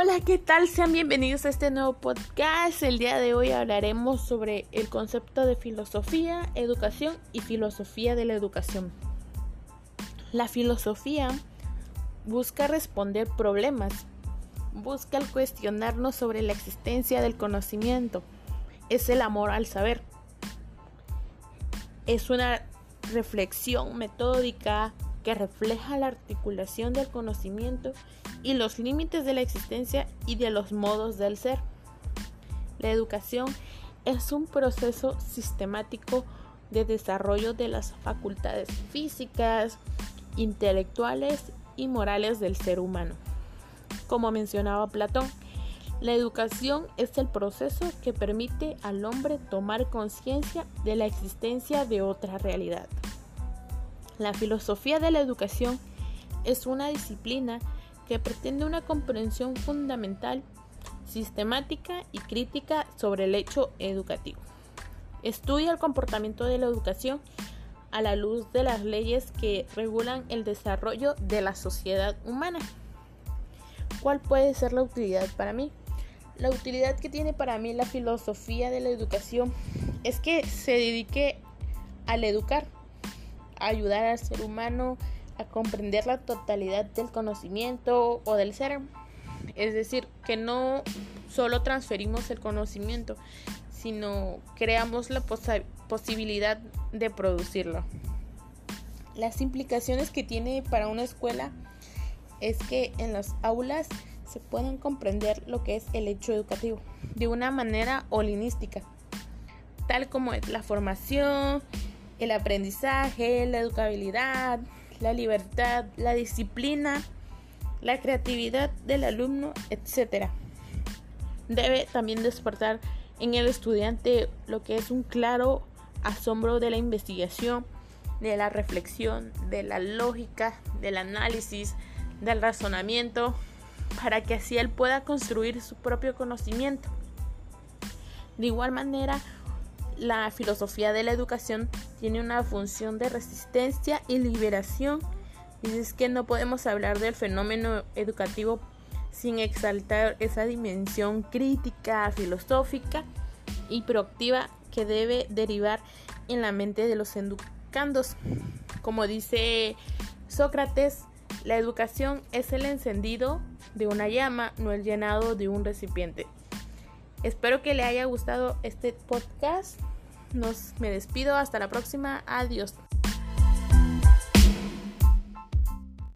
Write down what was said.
Hola, ¿qué tal? Sean bienvenidos a este nuevo podcast. El día de hoy hablaremos sobre el concepto de filosofía, educación y filosofía de la educación. La filosofía busca responder problemas, busca cuestionarnos sobre la existencia del conocimiento, es el amor al saber. Es una reflexión metódica que refleja la articulación del conocimiento y los límites de la existencia y de los modos del ser. La educación es un proceso sistemático de desarrollo de las facultades físicas, intelectuales y morales del ser humano. Como mencionaba Platón, la educación es el proceso que permite al hombre tomar conciencia de la existencia de otra realidad. La filosofía de la educación es una disciplina que pretende una comprensión fundamental, sistemática y crítica sobre el hecho educativo. Estudia el comportamiento de la educación a la luz de las leyes que regulan el desarrollo de la sociedad humana. ¿Cuál puede ser la utilidad para mí? La utilidad que tiene para mí la filosofía de la educación es que se dedique al educar, ayudar al ser humano a comprender la totalidad del conocimiento o del ser. Es decir, que no solo transferimos el conocimiento, sino creamos la posibilidad de producirlo. Las implicaciones que tiene para una escuela es que en las aulas se puedan comprender lo que es el hecho educativo de una manera holinística, tal como es la formación, el aprendizaje, la educabilidad, la libertad, la disciplina, la creatividad del alumno, etc. Debe también despertar en el estudiante lo que es un claro asombro de la investigación, de la reflexión, de la lógica, del análisis, del razonamiento, para que así él pueda construir su propio conocimiento. De igual manera, la filosofía de la educación tiene una función de resistencia y liberación. Y es que no podemos hablar del fenómeno educativo sin exaltar esa dimensión crítica, filosófica y proactiva que debe derivar en la mente de los educandos. Como dice Sócrates, la educación es el encendido de una llama, no el llenado de un recipiente. Espero que le haya gustado este podcast. Nos me despido hasta la próxima. Adiós.